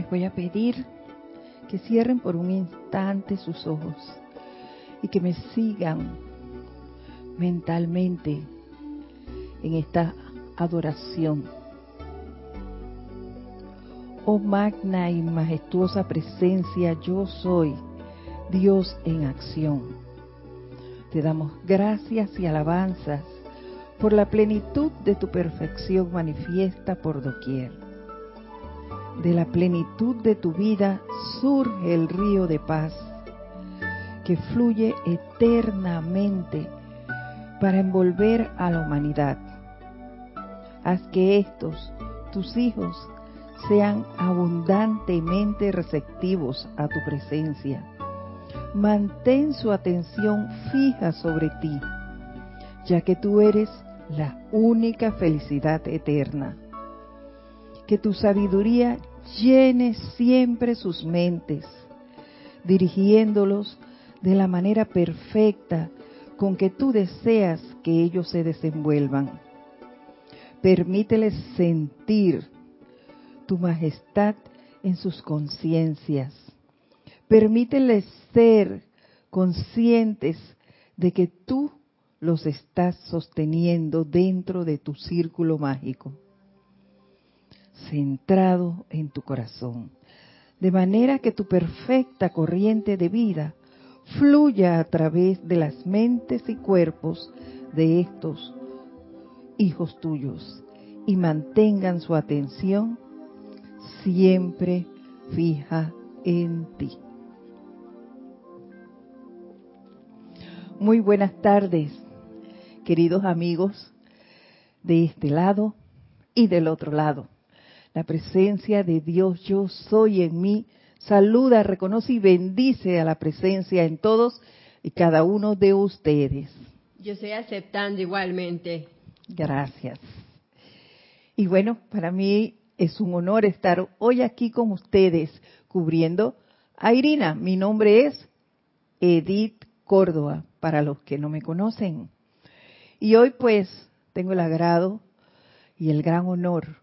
les voy a pedir que cierren por un instante sus ojos y que me sigan mentalmente en esta adoración. Oh magna y majestuosa presencia, yo soy Dios en acción. Te damos gracias y alabanzas por la plenitud de tu perfección manifiesta por doquier. De la plenitud de tu vida surge el río de paz que fluye eternamente para envolver a la humanidad. Haz que estos, tus hijos, sean abundantemente receptivos a tu presencia. Mantén su atención fija sobre ti, ya que tú eres la única felicidad eterna. Que tu sabiduría llene siempre sus mentes, dirigiéndolos de la manera perfecta con que tú deseas que ellos se desenvuelvan. Permíteles sentir tu majestad en sus conciencias. Permíteles ser conscientes de que tú los estás sosteniendo dentro de tu círculo mágico, centrado en tu corazón, de manera que tu perfecta corriente de vida fluya a través de las mentes y cuerpos de estos hijos tuyos y mantengan su atención siempre fija en ti. Muy buenas tardes, queridos amigos de este lado y del otro lado. La presencia de Dios yo soy en mí. Saluda, reconoce y bendice a la presencia en todos y cada uno de ustedes. Yo estoy aceptando igualmente. Gracias. Y bueno, para mí es un honor estar hoy aquí con ustedes cubriendo a Irina. Mi nombre es Edith Córdoba, para los que no me conocen. Y hoy pues tengo el agrado y el gran honor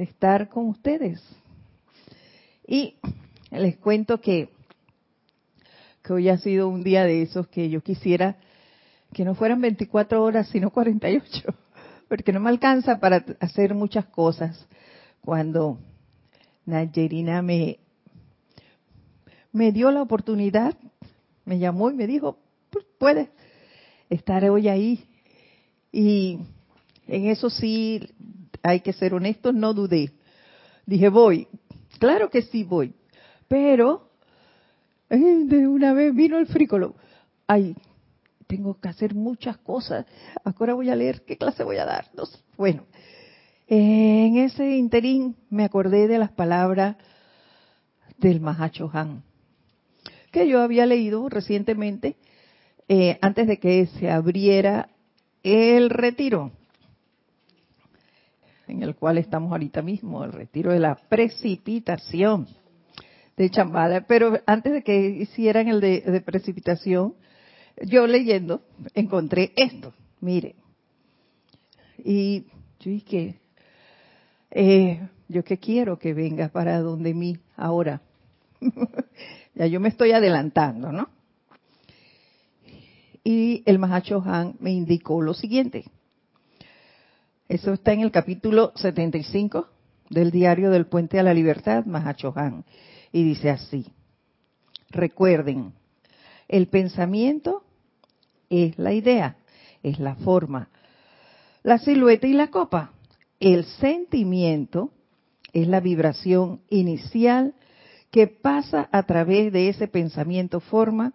estar con ustedes. Y les cuento que, que hoy ha sido un día de esos que yo quisiera que no fueran 24 horas, sino 48, porque no me alcanza para hacer muchas cosas. Cuando Nayerina me, me dio la oportunidad, me llamó y me dijo, puedes estar hoy ahí y en eso sí hay que ser honesto, no dudé. Dije, voy. Claro que sí voy. Pero eh, de una vez vino el frícolo. Ay, tengo que hacer muchas cosas. Ahora voy a leer qué clase voy a dar. Bueno, en ese interín me acordé de las palabras del Mahacho Han, que yo había leído recientemente eh, antes de que se abriera el retiro, en el cual estamos ahorita mismo, el retiro de la precipitación de Chambala. Pero antes de que hicieran el de, precipitación, yo leyendo encontré esto, mire. Y yo dije, eh, yo que quiero que venga para donde mí ahora. ya yo me estoy adelantando, ¿no? y el Mahacho Han me indicó lo siguiente. Eso está en el capítulo 75 del diario del Puente a la Libertad, Mahacho Han. Y dice así, recuerden, el pensamiento es la idea, es la forma. La silueta y la copa. El sentimiento es la vibración inicial que pasa a través de ese pensamiento forma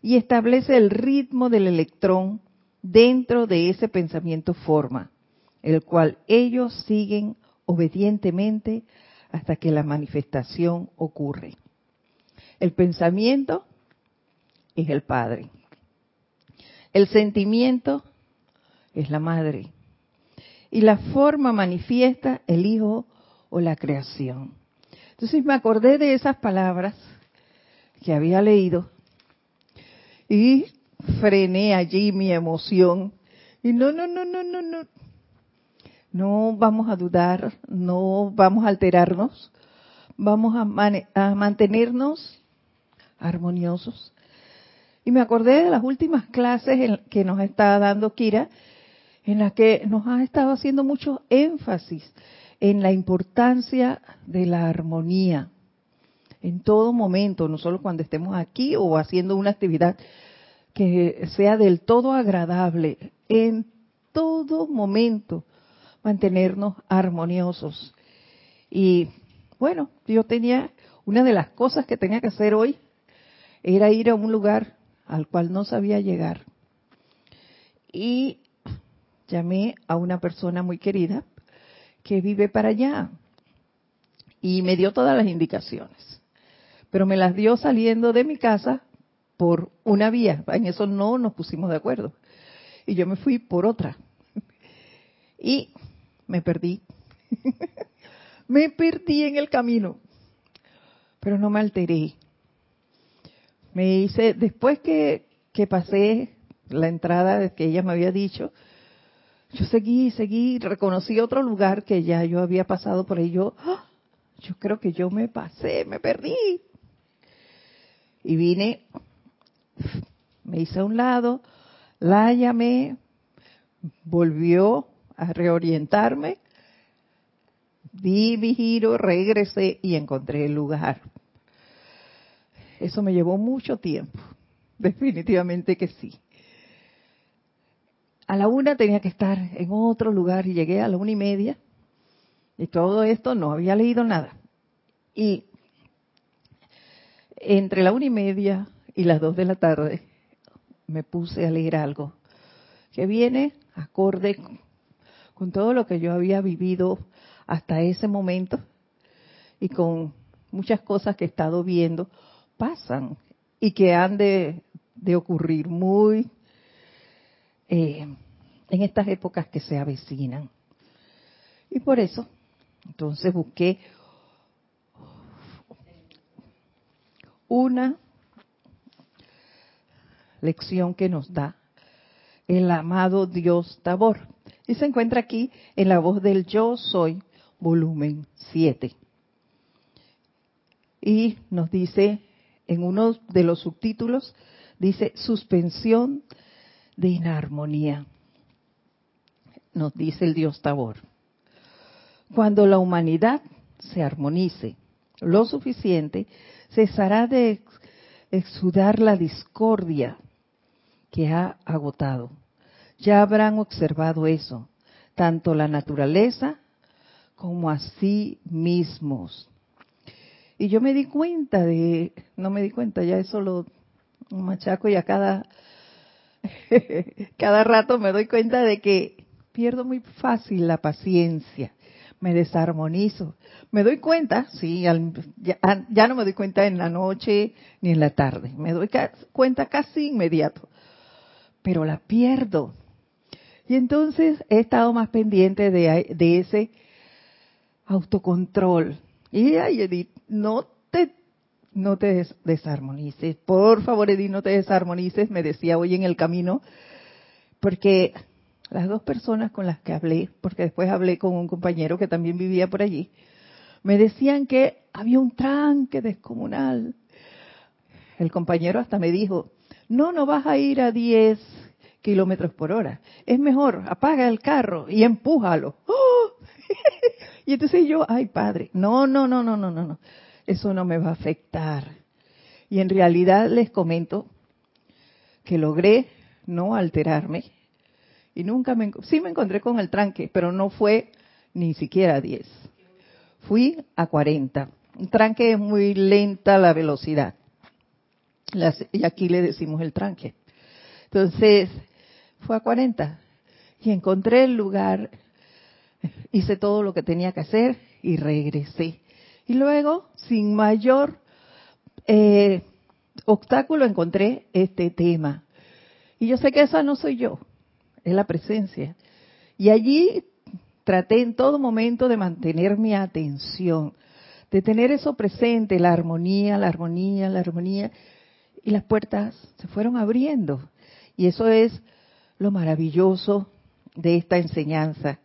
y establece el ritmo del electrón dentro de ese pensamiento forma, el cual ellos siguen obedientemente hasta que la manifestación ocurre. El pensamiento es el Padre. El sentimiento es la Madre. Y la forma manifiesta el Hijo o la creación. Entonces me acordé de esas palabras que había leído y frené allí mi emoción. Y no, no, no, no, no, no. No vamos a dudar, no vamos a alterarnos, vamos a, mantenernos armoniosos. Y me acordé de las últimas clases que nos está dando Kira, en las que nos ha estado haciendo mucho énfasis en la importancia de la armonía en todo momento, no solo cuando estemos aquí o haciendo una actividad que sea del todo agradable, en todo momento mantenernos armoniosos. Y bueno, yo tenía, una de las cosas que tenía que hacer hoy era ir a un lugar al cual no sabía llegar. Y llamé a una persona muy querida que vive para allá y me dio todas las indicaciones. Pero me las dio saliendo de mi casa por una vía. En eso no nos pusimos de acuerdo. Y yo me fui por otra. Y me perdí. me perdí en el camino. Pero no me alteré. Me hice, después que, que pasé la entrada que ella me había dicho, yo seguí, seguí, reconocí otro lugar que ya yo había pasado por ahí. Yo, ¡ah! yo creo que yo me pasé, me perdí. Y vine, me hice a un lado, la llamé, volvió a reorientarme, di mi giro, regresé y encontré el lugar. Eso me llevó mucho tiempo, definitivamente que sí a la una tenía que estar en otro lugar y llegué a la una y media y todo esto no había leído nada. Y entre la una y media y las dos de la tarde me puse a leer algo que viene acorde con todo lo que yo había vivido hasta ese momento y con muchas cosas que he estado viendo pasan y que han de, de ocurrir muy eh, en estas épocas que se avecinan. Y por eso, entonces busqué una lección que nos da el amado Dios Tabor. Y se encuentra aquí en la voz del Yo Soy, volumen 7. Y nos dice, en uno de los subtítulos, dice suspensión de inarmonía, nos dice el Dios Tabor. Cuando la humanidad se armonice lo suficiente, cesará de exudar la discordia que ha agotado. Ya habrán observado eso, tanto la naturaleza como a sí mismos. Y yo me di cuenta de, no me di cuenta, ya eso lo machaco y a cada cada rato me doy cuenta de que pierdo muy fácil la paciencia, me desarmonizo. Me doy cuenta, sí, ya, no me doy cuenta en la noche ni en la tarde, me doy cuenta casi inmediato, pero la pierdo. Y entonces he estado más pendiente de, ese autocontrol. Y ay, Edith, no te no te desarmonices. Por favor, Edith, no te desarmonices, me decía hoy en el camino, porque las dos personas con las que hablé, porque después hablé con un compañero que también vivía por allí, me decían que había un tranque descomunal. El compañero hasta me dijo, no, no vas a ir a 10 kilómetros por hora. Es mejor, apaga el carro y empújalo. y entonces yo, ay padre, no, no, no, no, no, no, no eso no me va a afectar. Y en realidad les comento que logré no alterarme y nunca me, sí me encontré con el tranque, pero no fue ni siquiera a 10. Fui a 40. Un tranque es muy lenta la velocidad. y aquí le decimos el tranque. Entonces, fue a 40 y encontré el lugar, hice todo lo que tenía que hacer y regresé. Y luego, sin mayor eh, obstáculo, encontré este tema. Y yo sé que esa no soy yo, es la presencia. Y allí traté en todo momento de mantener mi atención, de tener eso presente, la armonía, la armonía, la armonía. Y las puertas se fueron abriendo. Y eso es lo maravilloso de esta enseñanza.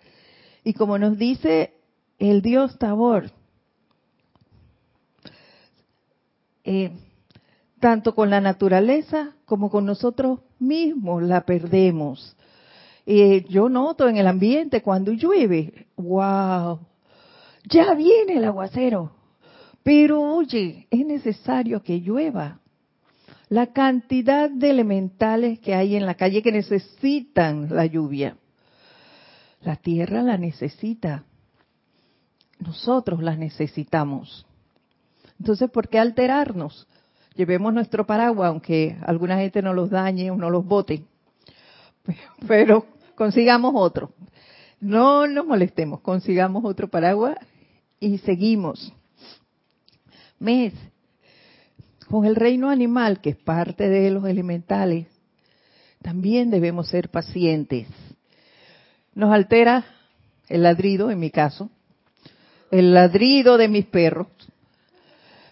Y como nos dice el Dios Tabor, eh, tanto con la naturaleza como con nosotros mismos la perdemos. Eh, yo noto en el ambiente cuando llueve, wow, ya viene el aguacero, pero oye, es necesario que llueva. La cantidad de elementales que hay en la calle que necesitan la lluvia. La tierra la necesita. Nosotros la necesitamos. Entonces, ¿por qué alterarnos? Llevemos nuestro paraguas, aunque alguna gente no los dañe o no los bote. Pero consigamos otro. No nos molestemos, consigamos otro paraguas y seguimos. Mes, con el reino animal, que es parte de los elementales, también debemos ser pacientes. Nos altera el ladrido, en mi caso, el ladrido de mis perros.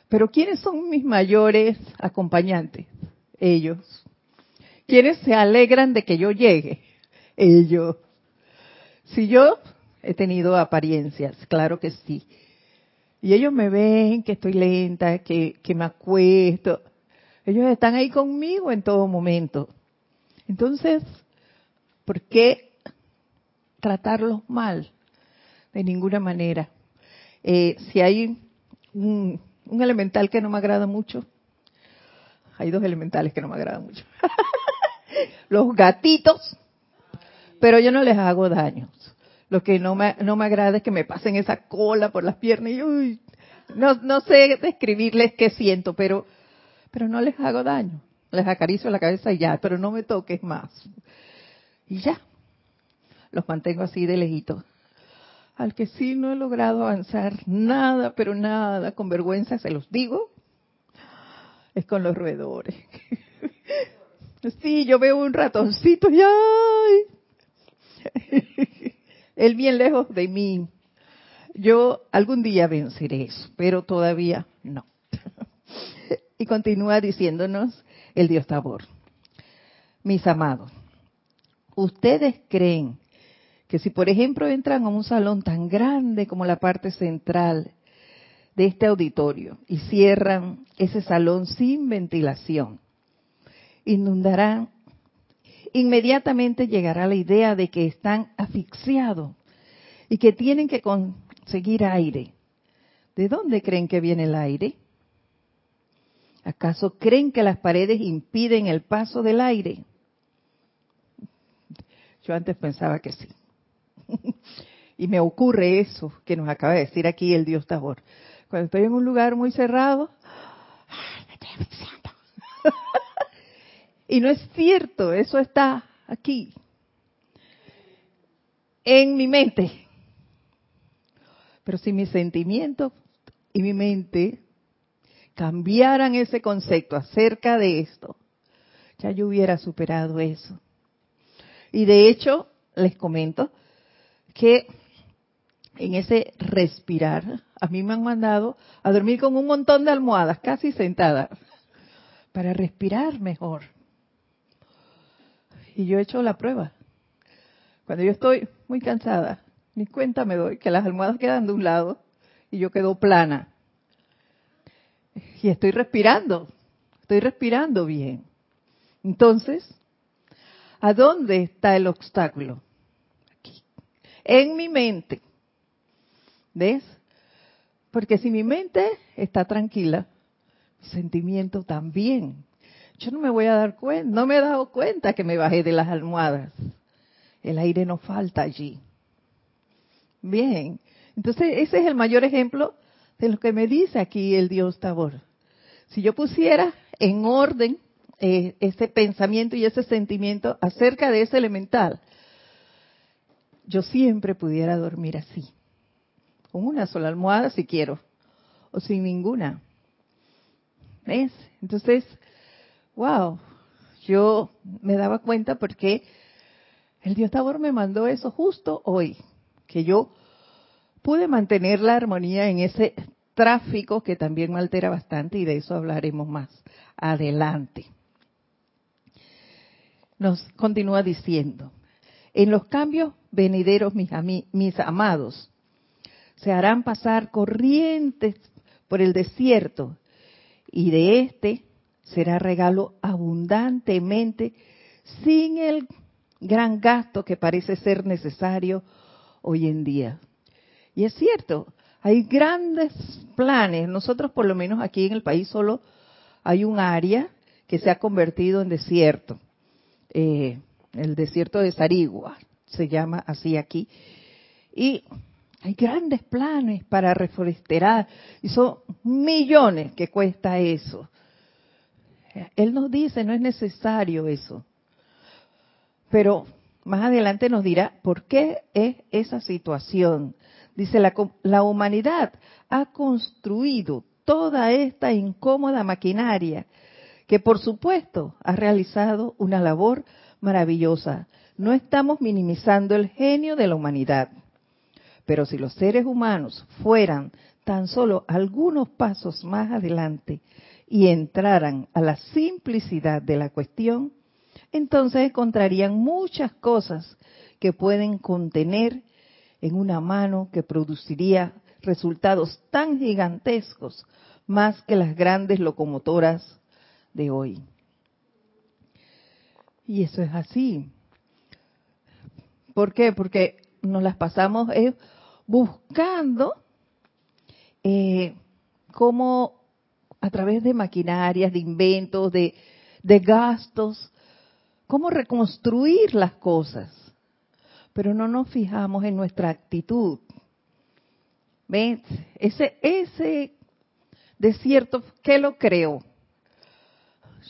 Pero ¿quiénes son mis mayores acompañantes? Ellos. ¿Quiénes se alegran de que yo llegue? Ellos. Si yo he tenido apariencias, claro que sí. Y ellos me ven que estoy lenta, que, que me acuesto. Ellos están ahí conmigo en todo momento. Entonces, ¿por qué tratarlos mal? De ninguna manera. Eh, si hay un, un elemental que no me agrada mucho, hay dos elementales que no me agradan mucho. Los gatitos, pero yo no les hago daños. Lo que no me, no me agrada es que me pasen esa cola por las piernas y uy, no, no sé describirles qué siento, pero, pero no les hago daño. Les acaricio la cabeza y ya, pero no me toques más. Y ya, los mantengo así de lejito. Al que sí no he logrado avanzar nada, pero nada, con vergüenza se los digo, es con los roedores. Sí, yo veo un ratoncito y ¡ay! Él bien lejos de mí. Yo algún día venceré eso, pero todavía no. Y continúa diciéndonos el Dios Tabor. Mis amados, ¿ustedes creen que si por ejemplo entran a un salón tan grande como la parte central de este auditorio y cierran ese salón sin ventilación, inundarán, inmediatamente llegará la idea de que están asfixiados y que tienen que conseguir aire. ¿De dónde creen que viene el aire? ¿Acaso creen que las paredes impiden el paso del aire? Yo antes pensaba que sí. y me ocurre eso que nos acaba de decir aquí el Dios Tabor. Cuando estoy en un lugar muy cerrado, me estoy. y no es cierto, eso está aquí, en mi mente. Pero si mis sentimientos y mi mente cambiaran ese concepto acerca de esto, ya yo hubiera superado eso. Y de hecho, les comento que en ese respirar, a mí me han mandado a dormir con un montón de almohadas, casi sentada, para respirar mejor. Y yo he hecho la prueba. Cuando yo estoy muy cansada, ni cuenta me doy que las almohadas quedan de un lado y yo quedo plana. Y estoy respirando, estoy respirando bien. Entonces, ¿a dónde está el obstáculo? Aquí, en mi mente. ¿Ves? Porque si mi mente está tranquila, mi sentimiento también. Yo no me voy a dar cuenta, no me he dado cuenta que me bajé de las almohadas. El aire no falta allí. Bien, entonces ese es el mayor ejemplo de lo que me dice aquí el Dios Tabor. Si yo pusiera en orden eh, ese pensamiento y ese sentimiento acerca de ese elemental, yo siempre pudiera dormir así, con una sola almohada si quiero, o sin ninguna. ¿Ves? Entonces, wow, yo me daba cuenta porque el Dios Tabor me mandó eso justo hoy, que yo pude mantener la armonía en ese tráfico que también me altera bastante y de eso hablaremos más adelante. Nos continúa diciendo, en los cambios venideros, mis, mis amados, se harán pasar corrientes por el desierto y de este será regalo abundantemente sin el gran gasto que parece ser necesario hoy en día. Y es cierto, hay grandes planes. Nosotros por lo menos aquí en el país solo hay un área que se ha convertido en desierto. Eh, el desierto de Sarigua se llama así aquí. Y hay grandes planes para reforestar y son millones que cuesta eso. Él nos dice, no es necesario eso. Pero más adelante nos dirá por qué es esa situación. Dice, la, la humanidad ha construido toda esta incómoda maquinaria que por supuesto ha realizado una labor maravillosa. No estamos minimizando el genio de la humanidad. Pero si los seres humanos fueran tan solo algunos pasos más adelante y entraran a la simplicidad de la cuestión, entonces encontrarían muchas cosas que pueden contener en una mano que produciría resultados tan gigantescos más que las grandes locomotoras de hoy. Y eso es así. ¿Por qué? Porque nos las pasamos eh, buscando eh, cómo a través de maquinarias, de inventos, de, de gastos, cómo reconstruir las cosas. Pero no nos fijamos en nuestra actitud. ¿Ves? Ese, ese desierto, ¿qué lo creó?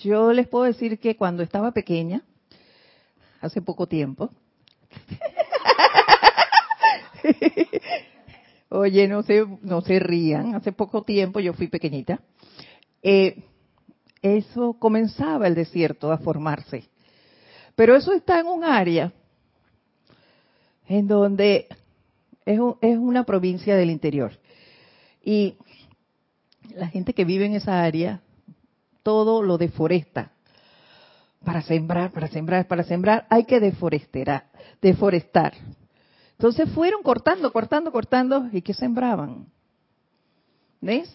Yo les puedo decir que cuando estaba pequeña, hace poco tiempo, oye, no se, no se rían, hace poco tiempo yo fui pequeñita, eh, eso comenzaba el desierto a formarse. Pero eso está en un área en donde es, es una provincia del interior. Y la gente que vive en esa área todo lo deforesta. Para sembrar, para sembrar, para sembrar, hay que deforestar. deforestar. Entonces fueron cortando, cortando, cortando, ¿y qué sembraban? ¿Ves?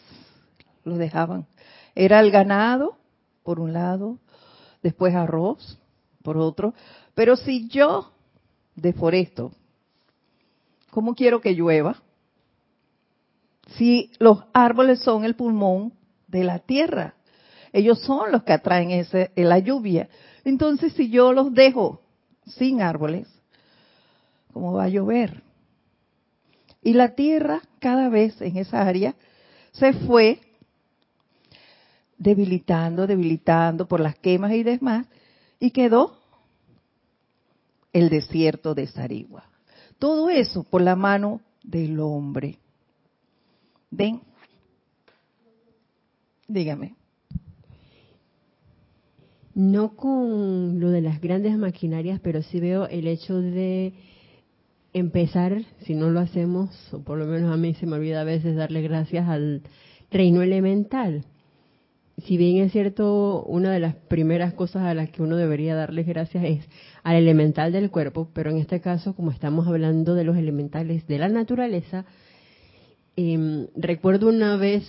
Lo dejaban. Era el ganado, por un lado, después arroz, por otro. Pero si yo deforesto, ¿cómo quiero que llueva? Si los árboles son el pulmón de la tierra. Ellos son los que atraen ese, la lluvia. Entonces, si yo los dejo sin árboles, ¿cómo va a llover? Y la tierra cada vez en esa área se fue debilitando, debilitando por las quemas y demás, y quedó el desierto de Sarigua. Todo eso por la mano del hombre. ¿Ven? Dígame. No con lo de las grandes maquinarias, pero sí veo el hecho de empezar, si no lo hacemos, o por lo menos a mí se me olvida a veces darle gracias al reino elemental. Si bien es cierto, una de las primeras cosas a las que uno debería darles gracias es al elemental del cuerpo, pero en este caso, como estamos hablando de los elementales de la naturaleza, em, recuerdo una vez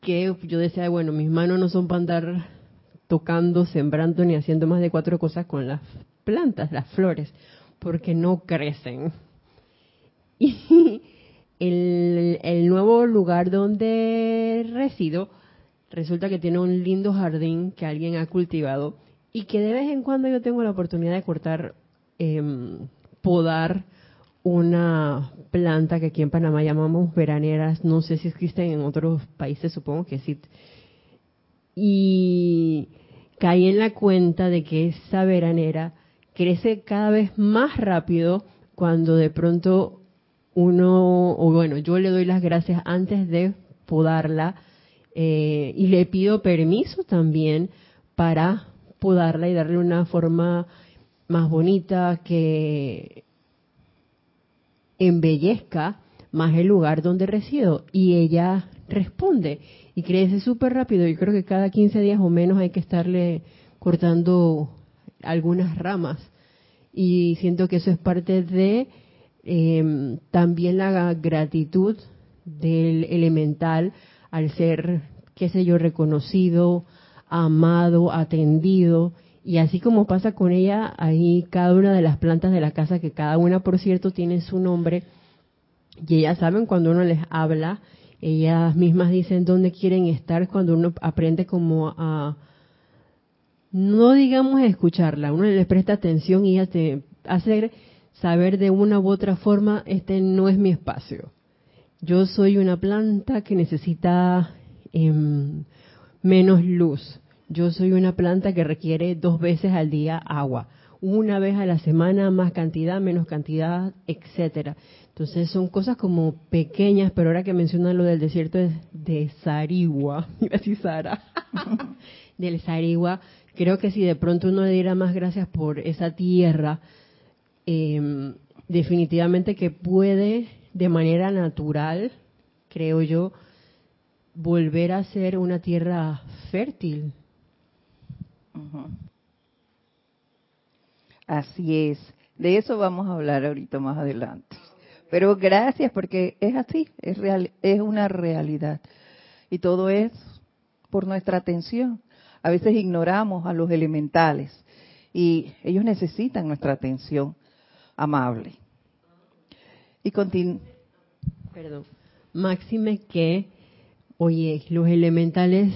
que yo decía, bueno, mis manos no son para andar tocando, sembrando ni haciendo más de cuatro cosas con las plantas, las flores, porque no crecen. Y el, el nuevo lugar donde resido resulta que tiene un lindo jardín que alguien ha cultivado y que de vez en cuando yo tengo la oportunidad de cortar, em, podar una planta que aquí en Panamá llamamos veraneras, no sé si existen en otros países, supongo que sí. Y caí en la cuenta de que esa veranera crece cada vez más rápido cuando de pronto uno, o bueno, yo le doy las gracias antes de podarla eh, y le pido permiso también para podarla y darle una forma más bonita que embellezca más el lugar donde resido. Y ella responde y crece súper rápido. Yo creo que cada 15 días o menos hay que estarle cortando algunas ramas. Y siento que eso es parte de em, también la gratitud del elemental al ser qué sé yo, reconocido, amado, atendido. Y así como pasa con ella, ahí cada una de las plantas de la casa, que cada una, por cierto, tiene su nombre, y ellas saben cuando uno les habla, ellas mismas dicen dónde quieren estar cuando uno aprende como a, no digamos escucharla, uno les presta atención y hace saber de una u otra forma, este no es mi espacio. Yo soy una planta que necesita em, menos luz. Yo soy una planta que requiere dos veces al día agua, una vez a la semana más cantidad, menos cantidad, etcétera. Entonces son cosas como pequeñas, pero ahora que mencionan lo del desierto de Sarigua, iba a Sara, del Sarigua, creo que si de pronto uno le diera más gracias por esa tierra, em, definitivamente que puede de manera natural, creo yo, volver a ser una tierra fértil. Así es. De eso vamos a hablar ahorita más adelante. Pero gracias porque es así, es real, es una realidad. Y todo es por nuestra atención. A veces ignoramos a los elementales y ellos necesitan nuestra atención amable. Y continúo. Perdón. Máxime que, oye, los elementales,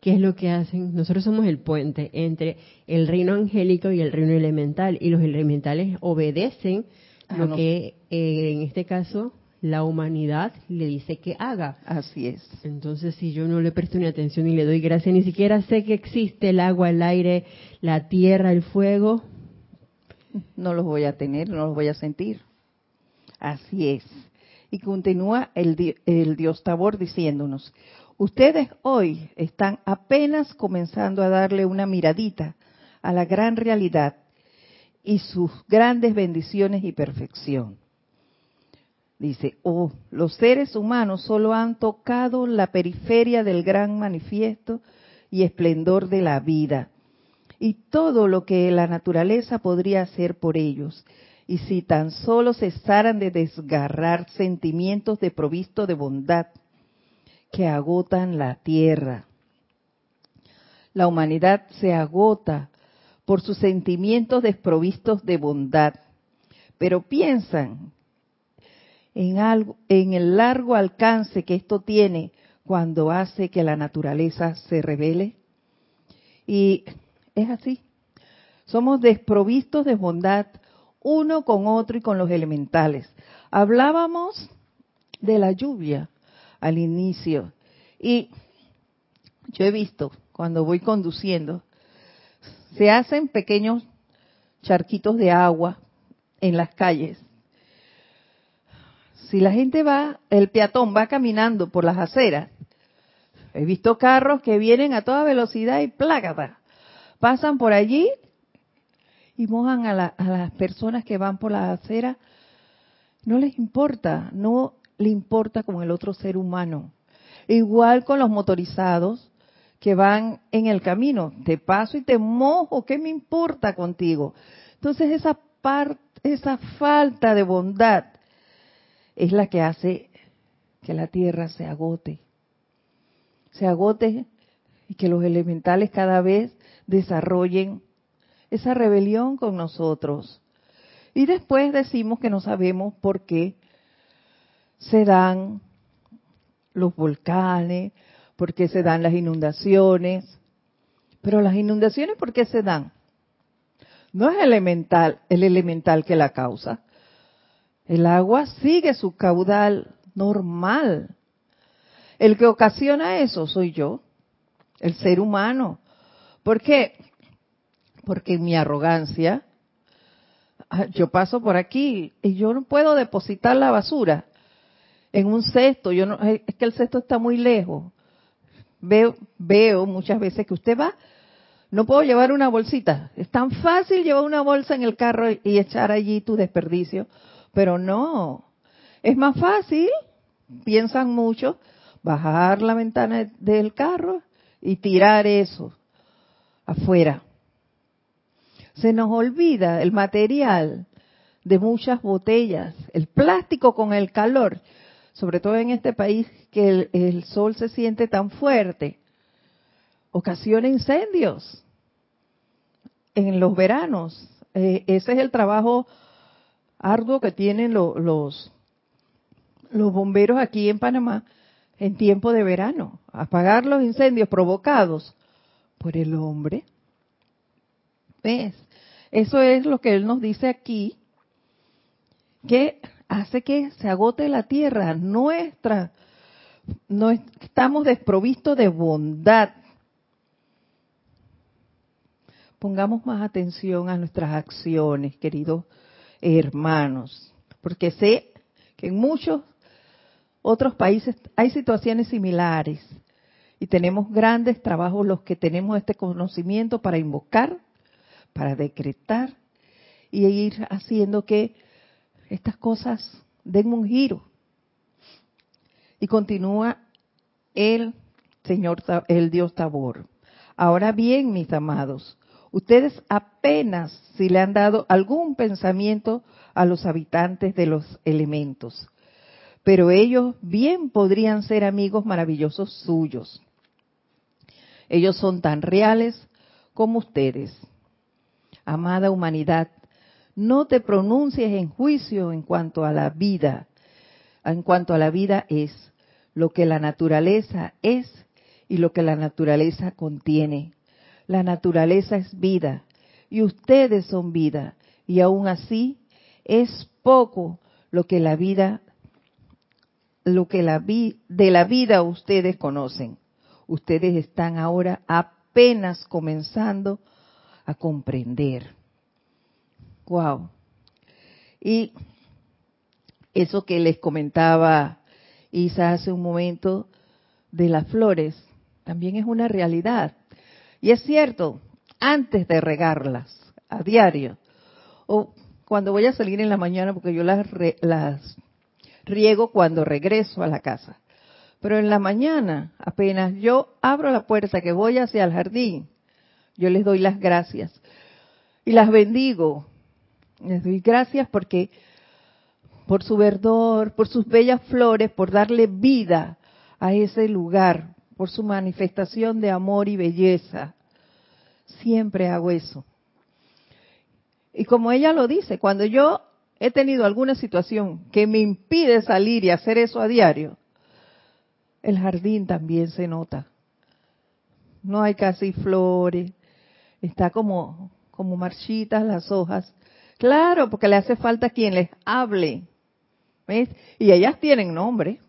¿qué es lo que hacen? Nosotros somos el puente entre el reino angélico y el reino elemental, y los elementales obedecen ah, lo que eh, en este caso la humanidad le dice que haga. Así es. Entonces, si yo no le presto ni atención y le doy gracia, ni siquiera sé que existe el agua, el aire, la tierra, el fuego, no los voy a tener, no los voy a sentir. Así es. Y continúa el, Dios Tabor diciéndonos, ustedes hoy están apenas comenzando a darle una miradita a la gran realidad y sus grandes bendiciones y perfección. Dice, oh, los seres humanos solo han tocado la periferia del gran manifiesto y esplendor de la vida y todo lo que la naturaleza podría hacer por ellos. Y si tan solo cesaran de desgarrar sentimientos de provisto de bondad que agotan la tierra. La humanidad se agota por sus sentimientos desprovistos de bondad, pero piensan en, algo, en el largo alcance que esto tiene cuando hace que la naturaleza se revele. Y es así. Somos desprovistos de bondad uno con otro y con los elementales. Hablábamos de la lluvia al inicio y yo he visto cuando voy conduciendo se hacen pequeños charquitos de agua en las calles. Si la gente va, el peatón va caminando por las aceras, he visto carros que vienen a toda velocidad y plágata. Pasan por allí y mojan a, a las personas que van por la acera. No les importa, no le importa con el otro ser humano. Igual con los motorizados, que van en el camino. Te paso y te mojo, ¿qué me importa contigo? Entonces esa parte, esa falta de bondad es la que hace que la tierra se agote. Se agote y que los elementales cada vez desarrollen esa rebelión con nosotros. Y después decimos que no sabemos por qué se dan los volcanes, por qué se dan las inundaciones. Pero las inundaciones, ¿por qué se dan? No es elemental, el elemental que la causa. El agua sigue su caudal normal. El que ocasiona eso soy yo, el ser humano. ¿Por qué? Porque en mi arrogancia, ah, yo paso por aquí y yo no puedo depositar la basura en un cesto. Yo no, es que el cesto está muy lejos veo, veo muchas veces que usted va, no puedo llevar una bolsita. Es tan fácil llevar una bolsa en el carro y echar allí tu desperdicio, pero no. Es más fácil, piensan mucho, bajar la ventana del carro y tirar eso afuera. Se nos olvida el material de muchas botellas, el plástico con el calor sobre todo en este país que el, sol se siente tan fuerte, ocasiona incendios en los veranos. Eh, ese es el trabajo arduo que tienen los bomberos aquí en Panamá en tiempo de verano, apagar los incendios provocados por el hombre. Eso es lo que él nos dice aquí, que hace que se agote la tierra nuestra. No estamos desprovistos de bondad. Pongamos más atención a nuestras acciones, queridos hermanos, porque sé que en muchos otros países hay situaciones similares y tenemos grandes trabajos los que tenemos este conocimiento para invocar, para decretar y ir haciendo que estas cosas den un giro. Y continúa el Señor, el Dios Tabor. Ahora bien, mis amados, ustedes apenas si le han dado algún pensamiento a los habitantes de los elementos, pero ellos bien podrían ser amigos maravillosos suyos. Ellos son tan reales como ustedes. Amada humanidad, no te pronuncies en juicio en cuanto a la vida, en cuanto a la vida es, lo que la naturaleza es y lo que la naturaleza contiene. La naturaleza es vida y ustedes son vida y aún así es poco lo que la vida lo que la vi, de la vida ustedes conocen. Ustedes están ahora apenas comenzando a comprender. Wow. Y eso que les comentaba Isa hace un momento de las flores, también es una realidad. Y es cierto, antes de regarlas a diario, o cuando voy a salir en la mañana, porque yo las, las riego cuando regreso a la casa. Pero en la mañana, apenas yo abro la puerta que voy hacia el jardín, yo les doy las gracias y las bendigo les doy gracias porque por su verdor, por sus bellas flores, por darle vida a ese lugar, por su manifestación de amor y belleza. Siempre hago eso. Y como ella lo dice, cuando yo he tenido alguna situación que me impide salir y hacer eso a diario, el jardín también se nota. No hay casi flores, está como, como marchitas las hojas, Claro, porque le hace falta quien les hable. ¿Ves? Y ellas tienen nombre.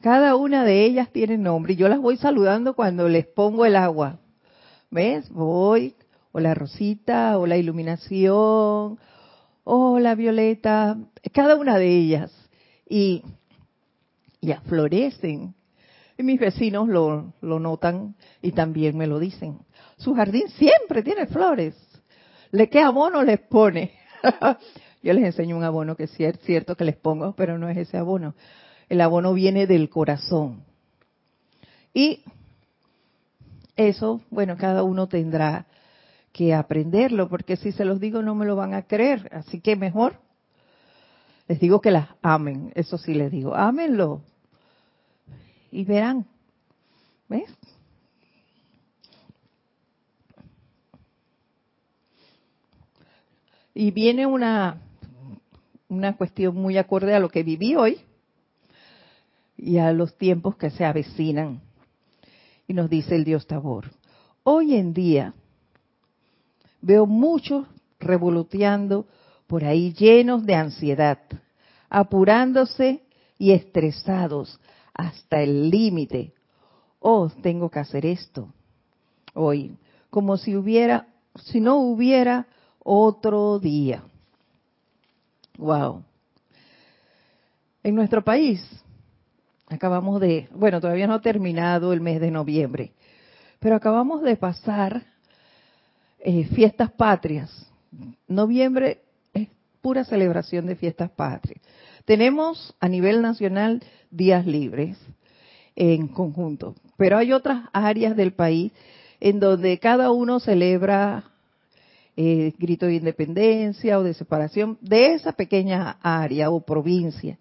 Cada una de ellas tiene nombre. Y yo las voy saludando cuando les pongo el agua. ¿Ves? Voy, o la rosita, o la iluminación, o la violeta, cada una de ellas. Y, ya florecen. Y mis vecinos lo, lo notan y también me lo dicen. Su jardín siempre tiene flores. ¿Le qué abono les pone? Yo les enseño un abono que es cierto que les pongo, pero no es ese abono. El abono viene del corazón. Y eso, bueno, cada uno tendrá que aprenderlo, porque si se los digo no me lo van a creer. Así que mejor les digo que las amen. Eso sí les digo, ámenlo. Y verán. ¿Ves? Y viene una, una cuestión muy acorde a lo que viví hoy y a los tiempos que se avecinan. Y nos dice el Dios Tabor, hoy en día veo muchos revoloteando por ahí llenos de ansiedad, apurándose y estresados hasta el límite. Oh, tengo que hacer esto hoy, como si hubiera, si no hubiera otro día. Wow. En nuestro país acabamos de, bueno, todavía no ha terminado el mes de noviembre, pero acabamos de pasar eh, fiestas patrias. Noviembre es pura celebración de fiestas patrias. Tenemos a nivel nacional días libres en conjunto, pero hay otras áreas del país en donde cada uno celebra eh, grito de independencia o de separación de esa pequeña área o provincia.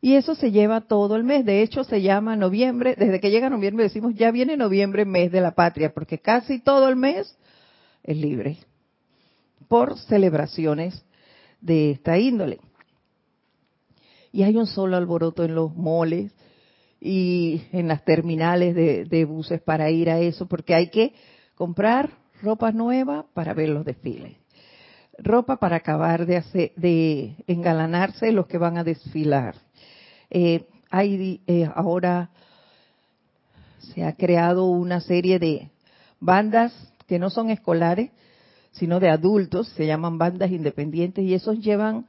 Y eso se lleva todo el mes. De hecho, se llama noviembre. Desde que llega noviembre decimos, ya viene noviembre, mes de la patria, porque casi todo el mes es libre por celebraciones de esta índole. Y hay un solo alboroto en los moles y en las terminales de, buses para ir a eso, porque hay que comprar ropa nueva para ver los desfiles ropa para acabar de, engalanarse los que van a desfilar. Eh, hay eh, ahora se ha creado una serie de bandas que no son escolares, sino de adultos, se llaman bandas independientes y esos llevan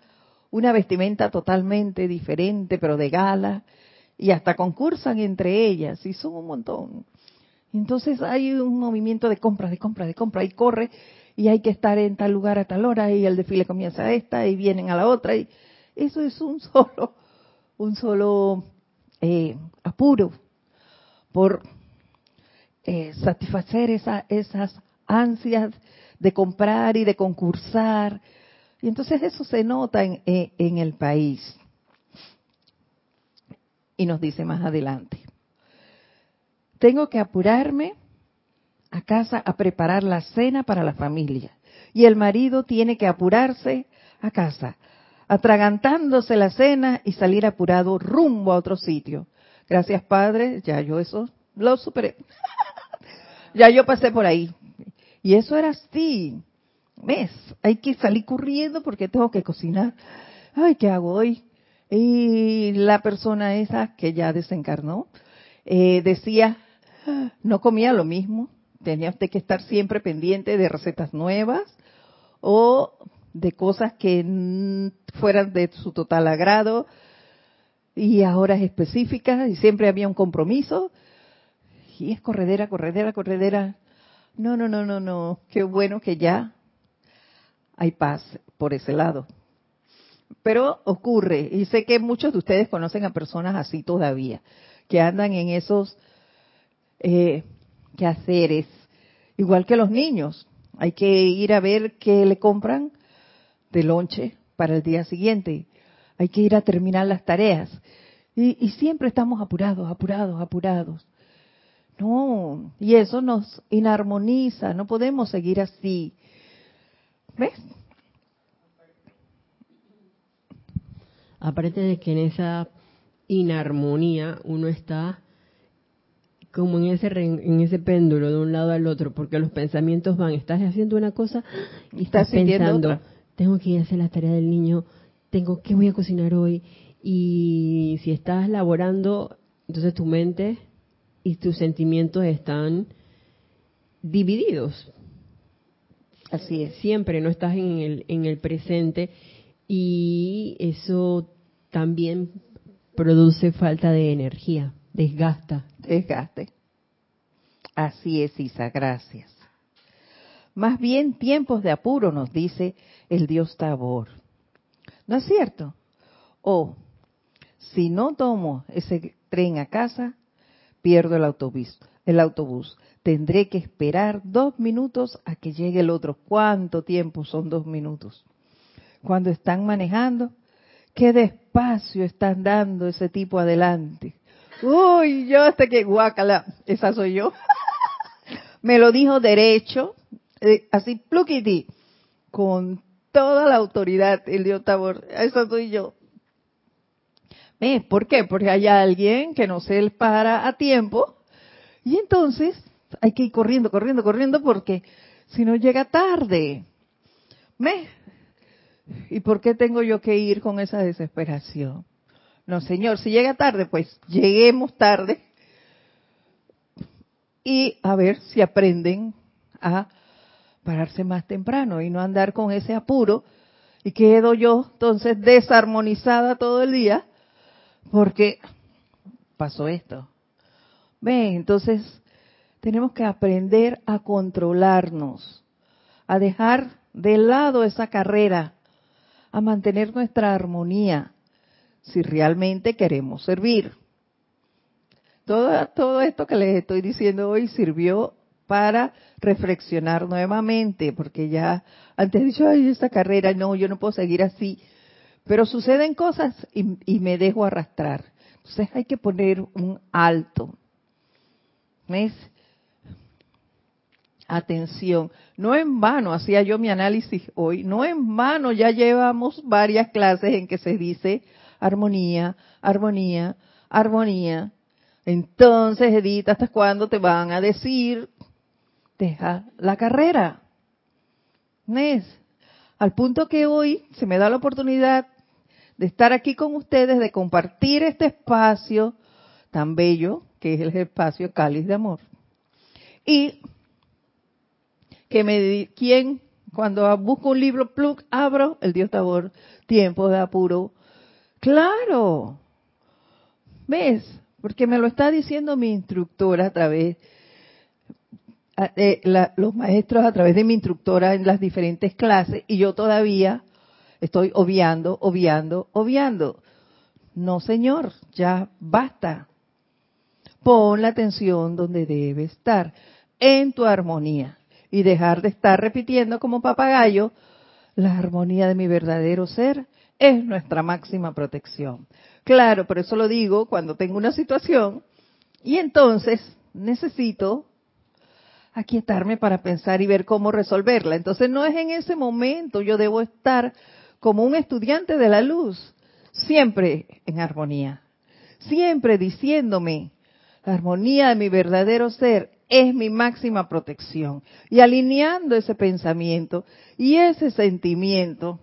una vestimenta totalmente diferente, pero de gala, y hasta concursan entre ellas, y son un montón. Entonces hay un movimiento de compra, de compra, de compra, y corre, y hay que estar en tal lugar a tal hora, y el desfile comienza a esta, y vienen a la otra, y eso es un solo un solo eh, apuro por eh, satisfacer esas ansias de comprar y de concursar. Y entonces eso se nota en, eh, en el país. Y nos dice más adelante, tengo que apurarme a casa a preparar la cena para la familia. Y el marido tiene que apurarse a casa atragantándose la cena y salir apurado rumbo a otro sitio. Gracias, Padre, ya yo eso lo superé. ya yo pasé por ahí. Y eso era así. ¿Ves? Hay que salir corriendo porque tengo que cocinar. Ay, ¿qué hago hoy? Y la persona esa que ya desencarnó eh, decía, no comía lo mismo, tenía usted que estar siempre pendiente de recetas nuevas o de cosas que fueran de su total agrado y a horas específicas y siempre había un compromiso y es corredera, corredera, corredera. No, no, no, no, no. Qué bueno que ya hay paz por ese lado. Pero ocurre, y sé que muchos de ustedes conocen a personas así todavía, que andan en esos eh, quehaceres, igual que los niños. Hay que ir a ver qué le compran de lonche para el día siguiente. Hay que ir a terminar las tareas. Y, siempre estamos apurados, apurados, apurados. No, y eso nos inarmoniza, no podemos seguir así. ¿Ves? Aparte de que en esa inarmonía uno está como en ese en ese péndulo de un lado al otro, porque los pensamientos van, estás haciendo una cosa y estás, pensando, tengo que ir a hacer la tarea del niño, tengo, ¿qué voy a cocinar hoy? Y si estás laborando, entonces tu mente y tus sentimientos están divididos. Así es. Siempre no estás en el, en el presente y eso también produce falta de energía, desgasta. Desgaste. Así es, Isa, gracias. Más bien tiempos de apuro, nos dice el dios Tabor. ¿No es cierto? O, si no tomo ese tren a casa, pierdo el autobús. El autobús. Tendré que esperar dos minutos a que llegue el otro. ¿Cuánto tiempo son dos minutos? Cuando están manejando, qué despacio están dando ese tipo adelante. Uy, yo hasta que guácala, esa soy yo. Me lo dijo derecho, eh, así pluquiti, con toda la autoridad, el Tabor, eso soy yo. ¿Ves? ¿Por qué? Porque hay alguien que no se para a tiempo y entonces hay que ir corriendo, corriendo, corriendo porque si no llega tarde. ¿Ves? ¿Y por qué tengo yo que ir con esa desesperación? No, señor, si llega tarde, pues lleguemos tarde. Y a ver si aprenden a pararse más temprano y no andar con ese apuro. Y quedo yo entonces desarmonizada todo el día porque pasó esto. Ven, entonces tenemos que aprender a controlarnos, a dejar de lado esa carrera, a mantener nuestra armonía si realmente queremos servir. Todo, todo esto que les estoy diciendo hoy sirvió para reflexionar nuevamente, porque ya antes he dicho, ay, esta carrera, no, yo no puedo seguir así. Pero suceden cosas y, y me dejo arrastrar. Entonces hay que poner un alto. ¿Ves? Atención, no en vano, hacía yo mi análisis hoy, no en vano ya llevamos varias clases en que se dice armonía, armonía, armonía. Entonces, Edith, ¿hasta cuándo te van a decir, deja la carrera? ¿Ves? Al punto que hoy se me da la oportunidad de estar aquí con ustedes, de compartir este espacio tan bello, que es el espacio Cáliz de Amor. Y que me quien cuando busco un libro plug abro el Dios Tabor tiempo de apuro claro. Ves porque me lo está diciendo mi instructora a través de los maestros a través de mi instructora en las diferentes clases y yo todavía estoy obviando obviando obviando. No señor ya basta. Pon la atención donde debe estar en tu armonía y dejar de estar repitiendo como papagayo, la armonía de mi verdadero ser es nuestra máxima protección. Claro, por eso lo digo cuando tengo una situación y entonces necesito aquietarme para pensar y ver cómo resolverla. Entonces no es en ese momento, yo debo estar como un estudiante de la luz, siempre en armonía, siempre diciéndome, la armonía de mi verdadero ser es mi máxima protección. Y alineando ese pensamiento y ese sentimiento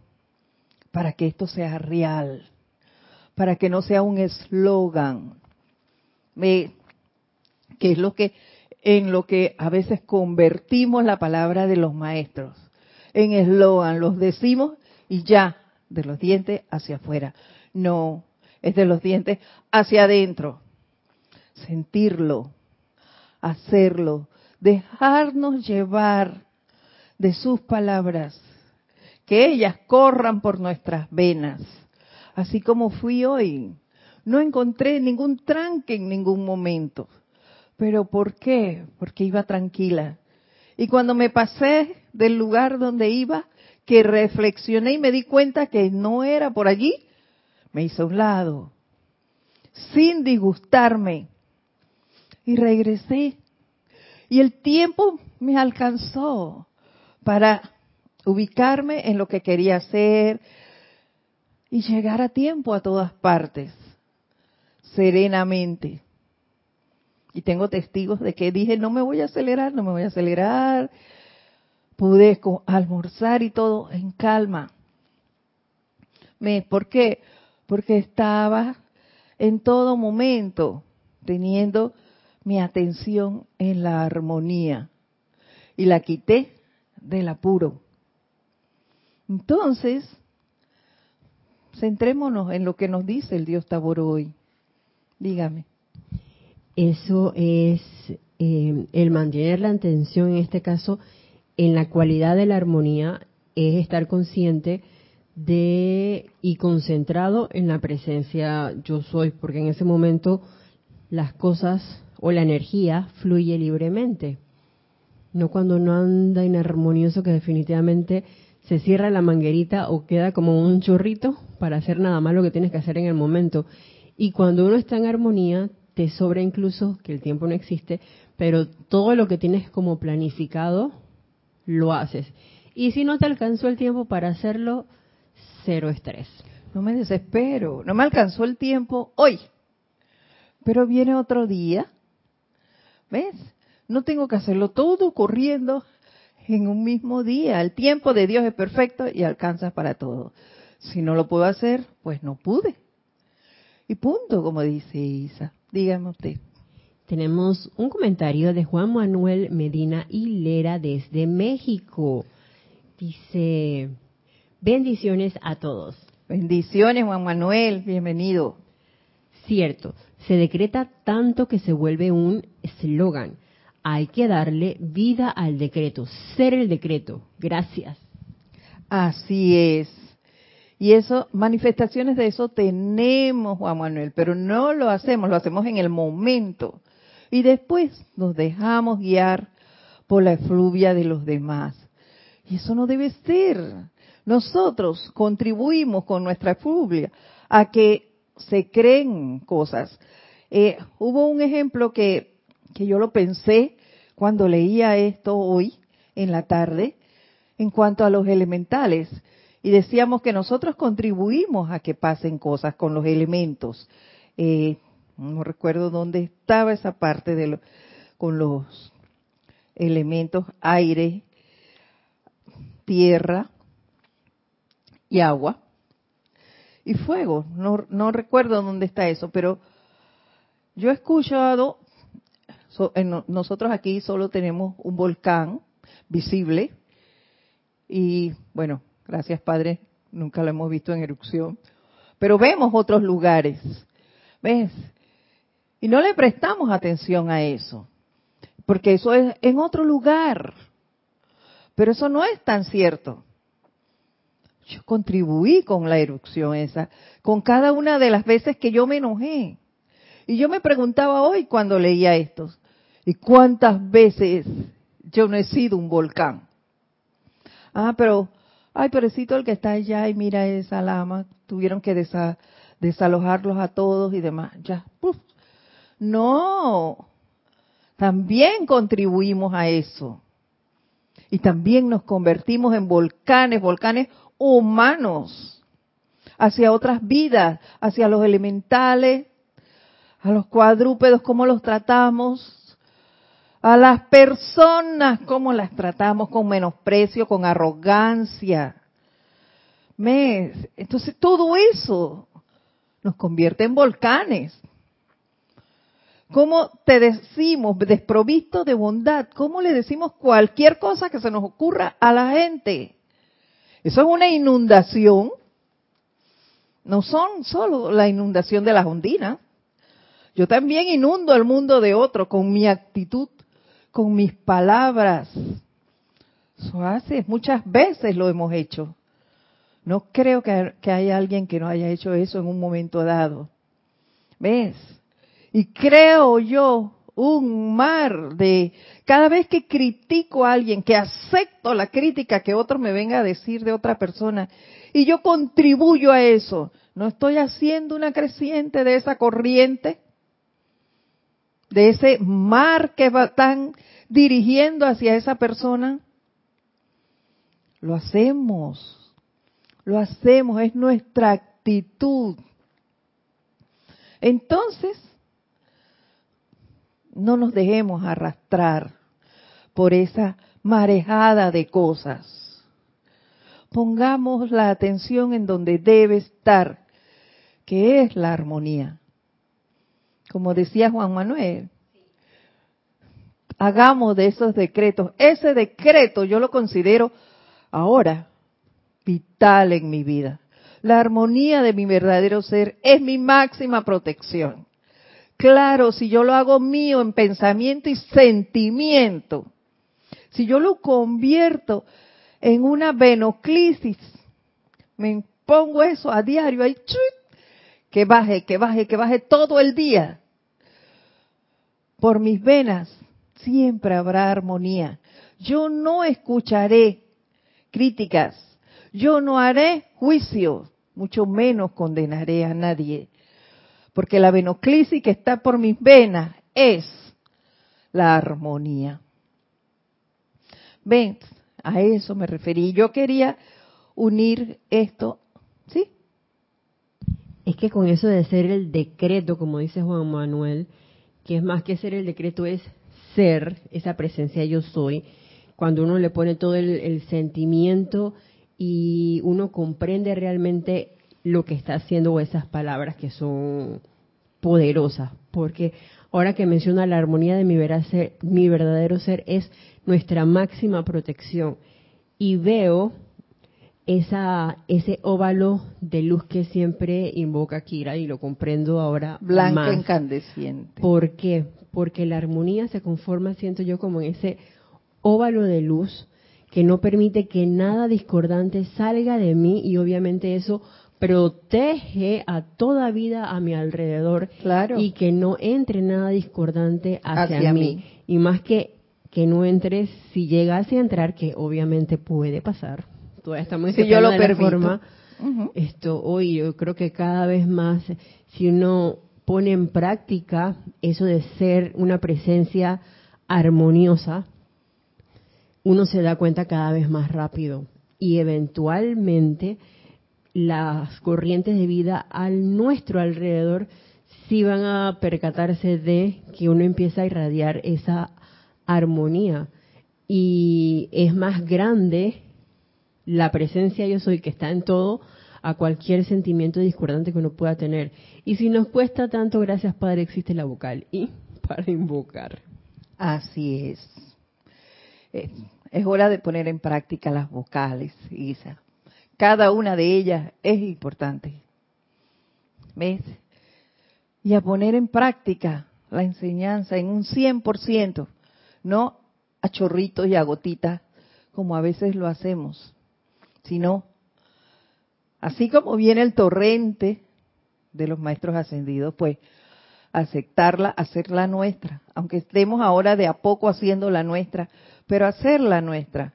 para que esto sea real, para que no sea un eslogan, que es lo que en lo que a veces convertimos la palabra de los maestros en eslogan, los decimos y ya, de los dientes hacia afuera. No, es de los dientes hacia adentro. Sentirlo, hacerlo, dejarnos llevar de sus palabras, que ellas corran por nuestras venas, así como fui hoy. No encontré ningún tranque en ningún momento. ¿Pero por qué? Porque iba tranquila. Y cuando me pasé del lugar donde iba, que reflexioné y me di cuenta que no era por allí, me hice a un lado, sin disgustarme, y regresé. Y el tiempo me alcanzó para ubicarme en lo que quería hacer y llegar a tiempo a todas partes, serenamente. Y tengo testigos de que dije, no me voy a acelerar, no me voy a acelerar. Pude almorzar y todo en calma. ¿Por qué? Porque estaba en todo momento teniendo mi atención en la armonía y la quité del apuro. Entonces, centrémonos en lo que nos dice el Dios Tabor hoy. Dígame. Eso es eh, el mantener la atención, en este caso, en la cualidad de la armonía, es estar consciente de y concentrado en la presencia yo soy, porque en ese momento las cosas o la energía fluye libremente. No cuando no anda inarmonioso que definitivamente se cierra la manguerita o queda como un chorrito para hacer nada más lo que tienes que hacer en el momento. Y cuando uno está en armonía, te sobra incluso, que el tiempo no existe, pero todo lo que tienes como planificado, lo haces. Y si no te alcanzó el tiempo para hacerlo, cero estrés. No me desespero, no me alcanzó el tiempo hoy, pero viene otro día ¿Ves? No tengo que hacerlo todo corriendo en un mismo día. El tiempo de Dios es perfecto y alcanza para todo. Si no lo puedo hacer, pues no pude. Y punto, como dice Isa. Dígame usted. Tenemos un comentario de Juan Manuel Medina Hilera desde México. Dice, bendiciones a todos. Bendiciones, Juan Manuel, bienvenido. Cierto, se decreta tanto que se vuelve un eslogan. Hay que darle vida al decreto, ser el decreto. Gracias. Así es. Y eso, manifestaciones de eso tenemos, Juan Manuel, pero no lo hacemos, lo hacemos en el momento. Y después nos dejamos guiar por la efluvia de los demás. Y eso no debe ser. nosotros contribuimos con nuestra furia a que se creen cosas. Eh, hubo un ejemplo que, que yo lo pensé cuando leía esto hoy en la tarde en cuanto a los elementales y decíamos que nosotros contribuimos a que pasen cosas con los elementos. Eh, no recuerdo dónde estaba esa parte de lo, con los elementos aire, tierra y agua y fuego. No, no recuerdo dónde está eso, pero yo he escuchado, nosotros aquí solo tenemos un volcán visible y bueno, gracias Padre, nunca lo hemos visto en erupción, pero vemos otros lugares, ¿ves? Y no le prestamos atención a eso, porque eso es en otro lugar, pero eso no es tan cierto. Yo contribuí con la erupción esa, con cada una de las veces que yo me enojé. Y yo me preguntaba hoy cuando leía esto, ¿y cuántas veces yo no he sido un volcán? Ah, pero, ay, pobrecito el que está allá y mira esa lama, tuvieron que desalojarlos a todos y demás. Ya, No, también contribuimos a eso. Y también nos convertimos en volcanes, volcanes humanos, hacia otras vidas, hacia los elementales, a los cuadrúpedos, cómo los tratamos, a las personas, cómo las tratamos con menosprecio, con arrogancia. Entonces todo eso nos convierte en volcanes. ¿Cómo te decimos desprovisto de bondad? ¿Cómo le decimos cualquier cosa que se nos ocurra a la gente? Eso es una inundación. No son solo la inundación de las ondinas. Yo también inundo el mundo de otro con mi actitud, con mis palabras. Eso hace, muchas veces lo hemos hecho. No creo que, que haya alguien que no haya hecho eso en un momento dado. ¿Ves? Y creo yo un mar de cada vez que critico a alguien, que acepto la crítica que otro me venga a decir de otra persona y yo contribuyo a eso, no estoy haciendo una creciente de esa corriente, de ese mar que tan dirigiendo hacia esa persona. Lo hacemos, lo hacemos, es nuestra actitud. Entonces, no nos dejemos arrastrar por esa marejada de cosas. Pongamos la atención en donde debe estar, que es la armonía. Como decía Juan Manuel, hagamos de esos decretos. Ese decreto yo lo considero ahora vital en mi vida. La armonía de mi verdadero ser es mi máxima protección. Claro, si yo lo hago mío en pensamiento y sentimiento, si yo lo convierto en una venoclisis, me pongo eso a diario, ahí, que baje, que baje, que baje todo el día. Por mis venas siempre habrá armonía. Yo no escucharé críticas, yo no haré juicio, mucho menos condenaré a nadie porque la venoclisis que está por mis venas es la armonía. Ven, a eso me referí. Yo quería unir esto, ¿sí? Es que con eso de ser el decreto, como dice Juan Manuel, que es más que ser el decreto, es ser esa presencia yo soy, cuando uno le pone todo el, sentimiento y uno comprende realmente lo que está haciendo esas palabras que son poderosas, porque ahora que menciona la armonía de mi, mi verdadero ser es nuestra máxima protección. Y veo esa ese óvalo de luz que siempre invoca Kira y lo comprendo ahora blanco incandescente. ¿Por qué? Porque la armonía se conforma, siento yo, como en ese óvalo de luz que no permite que nada discordante salga de mí y obviamente eso protege a toda vida a mi alrededor claro. y que no entre nada discordante hacia, mí. Y más que que no entre, si llegase a entrar, que obviamente puede pasar, todavía si yo lo de la esto hoy yo creo que cada vez más si uno pone en práctica eso de ser una presencia armoniosa, uno se da cuenta cada vez más rápido. Y eventualmente las corrientes de vida al nuestro alrededor sí van a percatarse de que uno empieza a irradiar esa armonía. Y es más grande la presencia yo soy que está en todo a cualquier sentimiento discordante que uno pueda tener. Y si nos cuesta tanto, gracias Padre, existe la vocal y para invocar. Así es. Es hora de poner en práctica las vocales, Isa. Cada una de ellas es importante. ¿Ves? Y a poner en práctica la enseñanza en un 100%, no a chorritos y a gotitas como a veces lo hacemos, sino así como viene el torrente de los maestros ascendidos, pues aceptarla, hacerla nuestra, aunque estemos ahora de a poco haciendo la nuestra, pero hacerla nuestra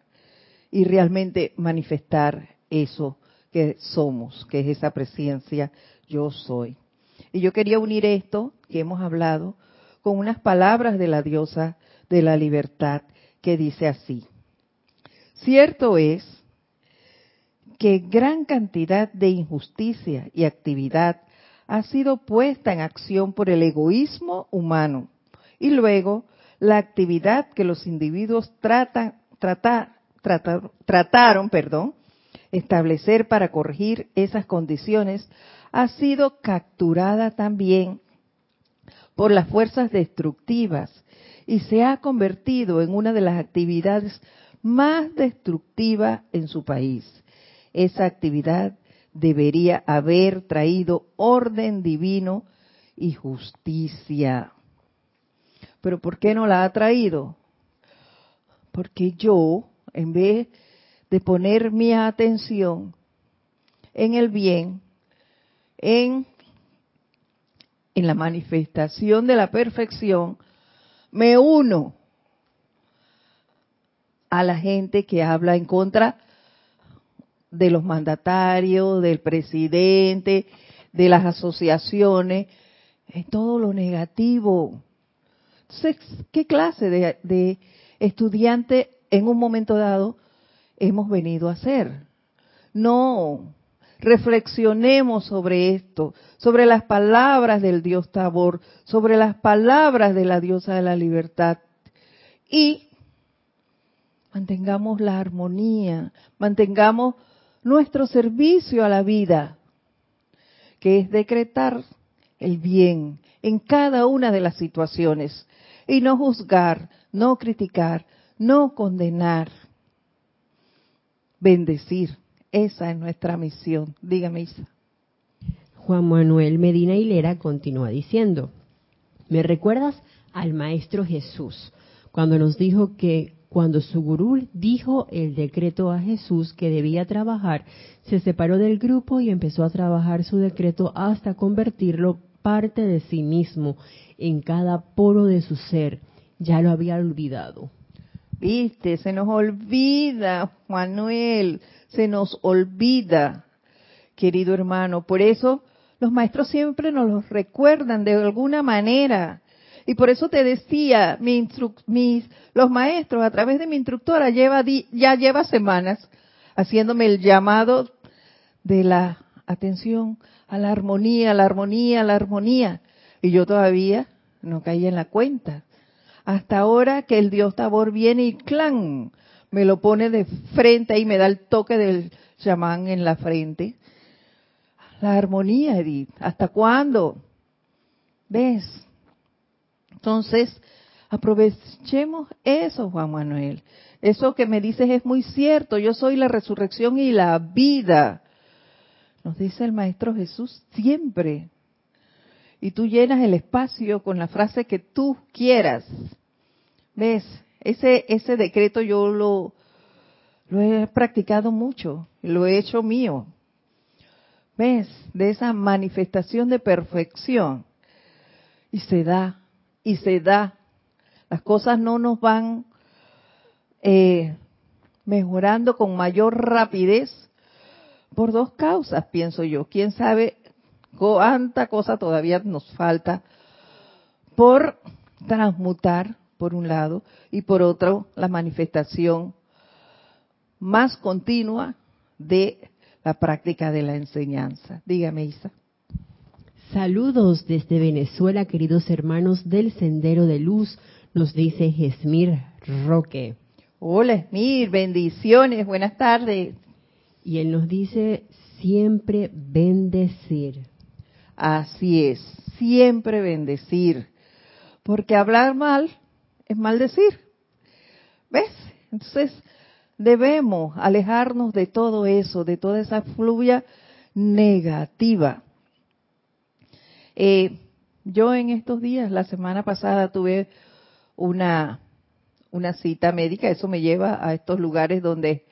y realmente manifestar eso que somos, que es esa presencia yo soy. Y yo quería unir esto que hemos hablado con unas palabras de la diosa de la libertad que dice así. Cierto es que gran cantidad de injusticia y actividad ha sido puesta en acción por el egoísmo humano y luego la actividad que los individuos trataron perdón, establecer para corregir esas condiciones ha sido capturada también por las fuerzas destructivas y se ha convertido en una de las actividades más destructivas en su país. Esa actividad debería haber traído orden divino y justicia. Pero ¿por qué no la ha traído? Porque yo, en vez de poner mi atención en el bien, en, en la manifestación de la perfección, me uno a la gente que habla en contra de los mandatarios, del presidente, de las asociaciones, en todo lo negativo. Entonces, ¿qué clase de, de estudiante en un momento dado hemos venido a ser? No, reflexionemos sobre esto, sobre las palabras del Dios Tabor, sobre las palabras de la diosa de la libertad y mantengamos la armonía, mantengamos nuestro servicio a la vida, que es decretar el bien en cada una de las situaciones y no juzgar, no criticar, no condenar, bendecir. Esa es nuestra misión. Dígame, Isa. Juan Manuel Medina Hilera continúa diciendo, ¿me recuerdas al Maestro Jesús cuando nos dijo que cuando su gurú dijo el decreto a Jesús que debía trabajar, se separó del grupo y empezó a trabajar su decreto hasta convertirlo parte de sí mismo en cada poro de su ser. Ya lo había olvidado. Viste, se nos olvida, Manuel, se nos olvida, querido hermano. Por eso los maestros siempre nos los recuerdan de alguna manera. Y por eso te decía, mis, los maestros a través de mi instructora lleva ya lleva semanas haciéndome el llamado de la atención a la armonía, la armonía, la armonía. Y yo todavía no caí en la cuenta. Hasta ahora que el Dios Tabor viene y clan, me lo pone de frente y me da el toque del chamán en la frente. La armonía, Edith. ¿Hasta cuándo? ¿Ves? Entonces, aprovechemos eso, Juan Manuel. Eso que me dices es muy cierto. Yo soy la resurrección y la vida. Nos dice el Maestro Jesús siempre. Y tú llenas el espacio con la frase que tú quieras. ¿Ves? Ese, ese decreto yo lo, lo he practicado mucho, lo he hecho mío. ¿Ves? De esa manifestación de perfección. Y se da se da. Las cosas no nos van, eh, mejorando con mayor rapidez por dos causas, pienso yo. ¿Quién sabe cuánta cosa todavía nos falta por transmutar, por un lado, y por otro, la manifestación más continua de la práctica de la enseñanza. Dígame, Isa. Saludos desde Venezuela, queridos hermanos del Sendero de Luz, nos dice Esmir Roque. Hola, Esmir, bendiciones, buenas tardes. Y él nos dice, siempre bendecir. Así es, siempre bendecir. Porque hablar mal es maldecir. ¿Ves? Entonces, debemos alejarnos de todo eso, de toda esa fluvia negativa. Eh, yo en estos días, la semana pasada, tuve una, una cita médica, eso me lleva a estos lugares donde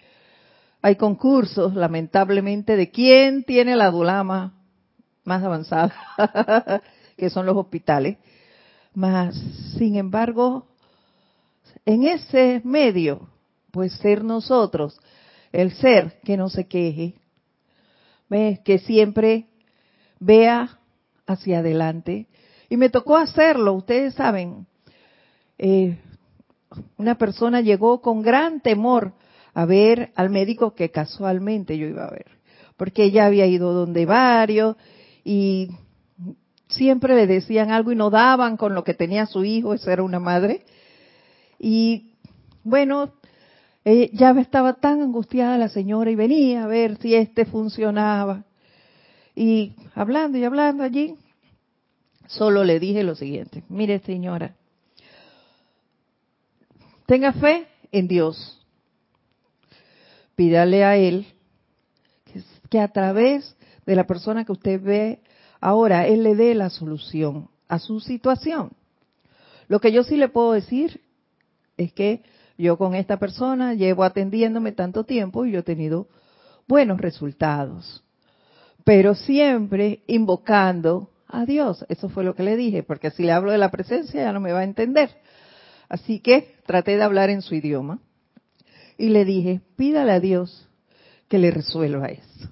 hay concursos, lamentablemente, de quién tiene la dulama más avanzada, que son los hospitales. Mas, sin embargo, en ese medio, pues ser nosotros, el ser que no se queje, que siempre vea hacia adelante. Y me tocó hacerlo, ustedes saben, eh, una persona llegó con gran temor a ver al médico que casualmente yo iba a ver, porque ella había ido donde varios y siempre le decían algo y no daban con lo que tenía su hijo, esa era una madre. Y bueno, ya estaba tan angustiada la señora y venía a ver si este funcionaba. Y hablando y hablando allí, solo le dije lo siguiente, mire señora, tenga fe en Dios, pídale a Él que, a través de la persona que usted ve ahora, Él le dé la solución a su situación. Lo que yo sí le puedo decir es que yo con esta persona llevo atendiéndome tanto tiempo y yo he tenido buenos resultados, pero siempre invocando a Dios. Eso fue lo que le dije, porque si le hablo de la presencia ya no me va a entender. Así que traté de hablar en su idioma y le dije, pídale a Dios que le resuelva eso.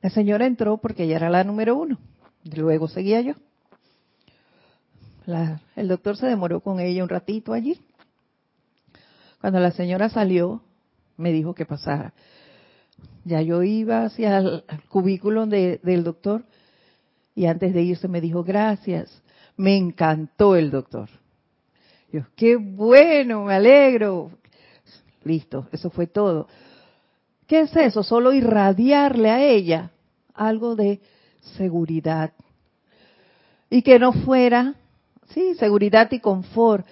La señora entró porque ella era la número uno. Luego seguía yo. el doctor se demoró con ella un ratito allí. Cuando la señora salió, me dijo que pasara. Ya yo iba hacia el, cubículo del doctor y antes de irse me dijo, gracias, me encantó el doctor. Yo, qué bueno, me alegro. Listo, eso fue todo. ¿Qué es eso? Solo irradiarle a ella algo de seguridad. Y que no fuera, sí, seguridad y confort.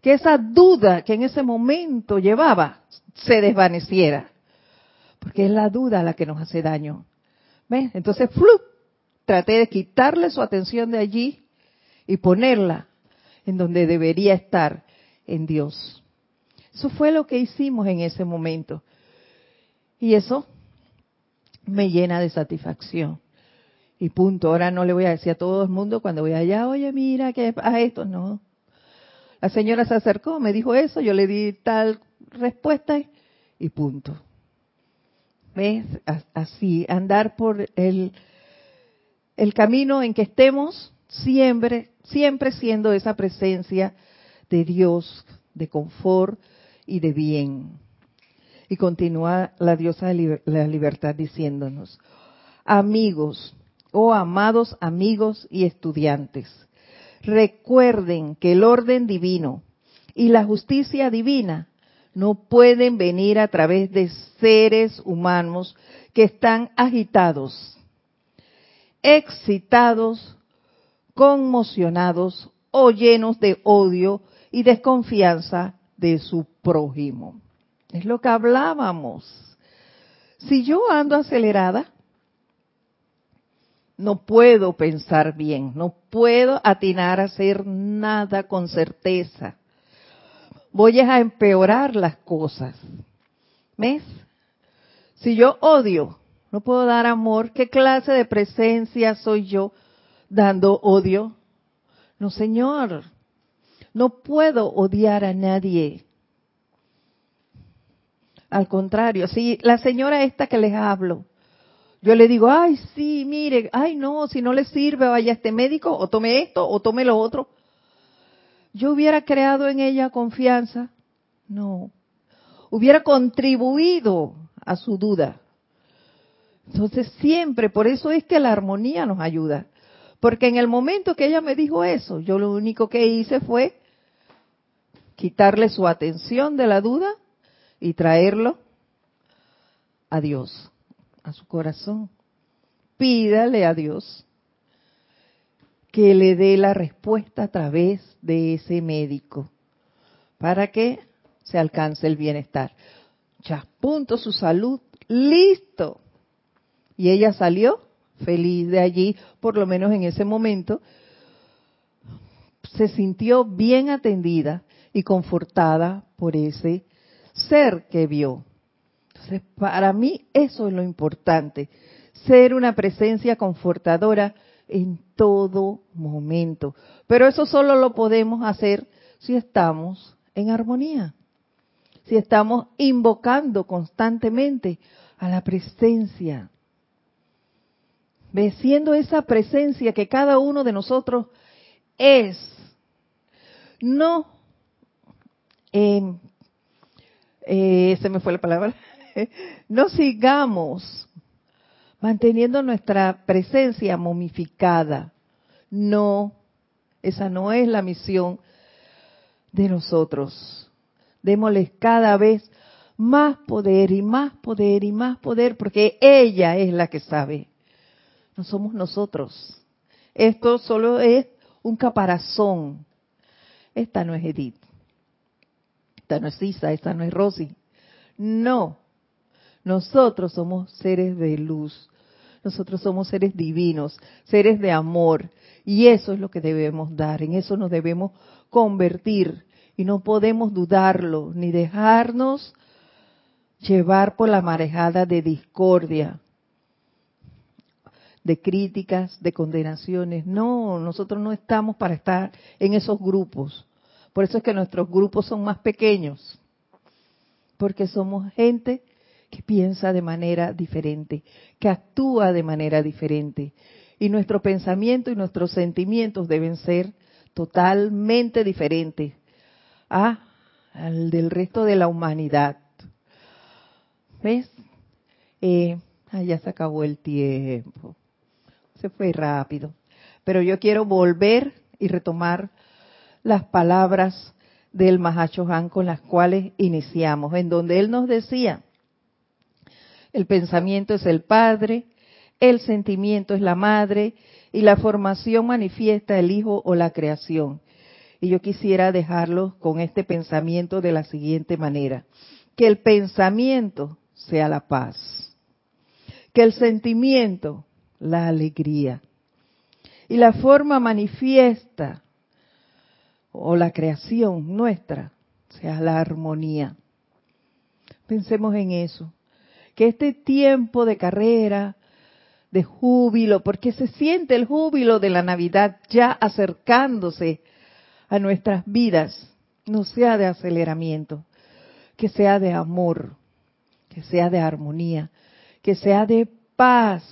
Que esa duda que en ese momento llevaba se desvaneciera. Porque es la duda la que nos hace daño. ¿Ves? Entonces, ¡flu! traté de quitarle su atención de allí y ponerla en donde debería estar, en Dios. Eso fue lo que hicimos en ese momento. Y eso me llena de satisfacción. Y punto. Ahora no le voy a decir a todo el mundo cuando voy allá, oye, mira, que a esto. No. La señora se acercó, me dijo eso, yo le di tal respuesta y punto. Así, andar por el, el camino en que estemos, siempre, siempre siendo esa presencia de Dios, de confort y de bien. Y continúa la diosa de la libertad diciéndonos, amigos, oh amados amigos y estudiantes, recuerden que el orden divino y la justicia divina no pueden venir a través de seres humanos que están agitados, excitados, conmocionados o llenos de odio y desconfianza de su prójimo. Es lo que hablábamos. Si yo ando acelerada, no puedo pensar bien, no puedo atinar a hacer nada con certeza. Voy a empeorar las cosas. ¿Ves? Si yo odio, no puedo dar amor, ¿qué clase de presencia soy yo dando odio? No, Señor, no puedo odiar a nadie. Al contrario, si la señora esta que les hablo, yo le digo, ay, sí, mire, ay, no, si no le sirve, vaya a este médico, o tome esto, o tome lo otro. Yo hubiera creado en ella confianza. No. Hubiera contribuido a su duda. Entonces siempre, por eso es que la armonía nos ayuda. Porque en el momento que ella me dijo eso, yo lo único que hice fue quitarle su atención de la duda y traerlo a Dios, a su corazón. Pídale a Dios que le dé la respuesta a través de ese médico para que se alcance el bienestar. Ya, punto su salud, listo. Y ella salió feliz de allí, por lo menos en ese momento, se sintió bien atendida y confortada por ese ser que vio. Entonces, para mí eso es lo importante, ser una presencia confortadora en todo momento. Pero eso solo lo podemos hacer si estamos en armonía, si estamos invocando constantemente a la presencia siendo esa presencia que cada uno de nosotros es, no, eh, eh, se me fue la palabra, no sigamos manteniendo nuestra presencia momificada. No, esa no es la misión de nosotros. Démosles cada vez más poder y más poder y más poder, porque ella es la que sabe no somos nosotros. Esto solo es un caparazón. Esta no es Edith. Esta no es Isa, esta no es Rosy. No. Nosotros somos seres de luz. Nosotros somos seres divinos, seres de amor. Y eso es lo que debemos dar. En eso nos debemos convertir. Y no podemos dudarlo, ni dejarnos llevar por la marejada de discordia, de críticas, de condenaciones. No, nosotros no estamos para estar en esos grupos. Por eso es que nuestros grupos son más pequeños. Porque somos gente piensa de manera diferente, que actúa de manera diferente. Y nuestro pensamiento y nuestros sentimientos deben ser totalmente diferentes a, al del resto de la humanidad. ¿Ves? Eh, ah, ya se acabó el tiempo se fue rápido. Pero yo quiero volver y retomar las palabras del Mahacho Han con las cuales iniciamos, en donde él nos decía, el pensamiento es el padre, el sentimiento es la madre y la formación manifiesta el hijo o la creación. Y yo quisiera dejarlo con este pensamiento de la siguiente manera, que el pensamiento sea la paz, que el sentimiento la alegría. Y la forma manifiesta o la creación nuestra sea la armonía. Pensemos en eso. Que este tiempo de carrera, de júbilo, porque se siente el júbilo de la Navidad ya acercándose a nuestras vidas, no sea de aceleramiento, que sea de amor, que sea de armonía, que sea de paz,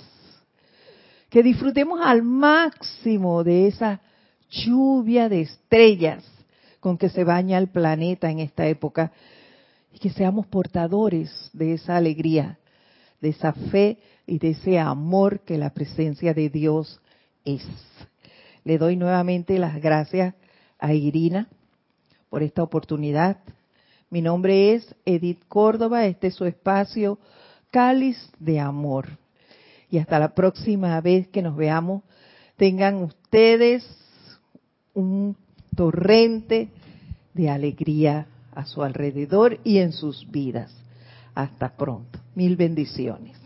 que disfrutemos al máximo de esa lluvia de estrellas con que se baña el planeta en esta época y que seamos portadores de esa alegría, de esa fe y de ese amor que la presencia de Dios es. Le doy nuevamente las gracias a Irina por esta oportunidad. Mi nombre es Edith Córdoba, este es su espacio Cáliz de Amor y hasta la próxima vez que nos veamos, tengan ustedes un torrente de alegría a su alrededor y en sus vidas. Hasta pronto. Mil bendiciones.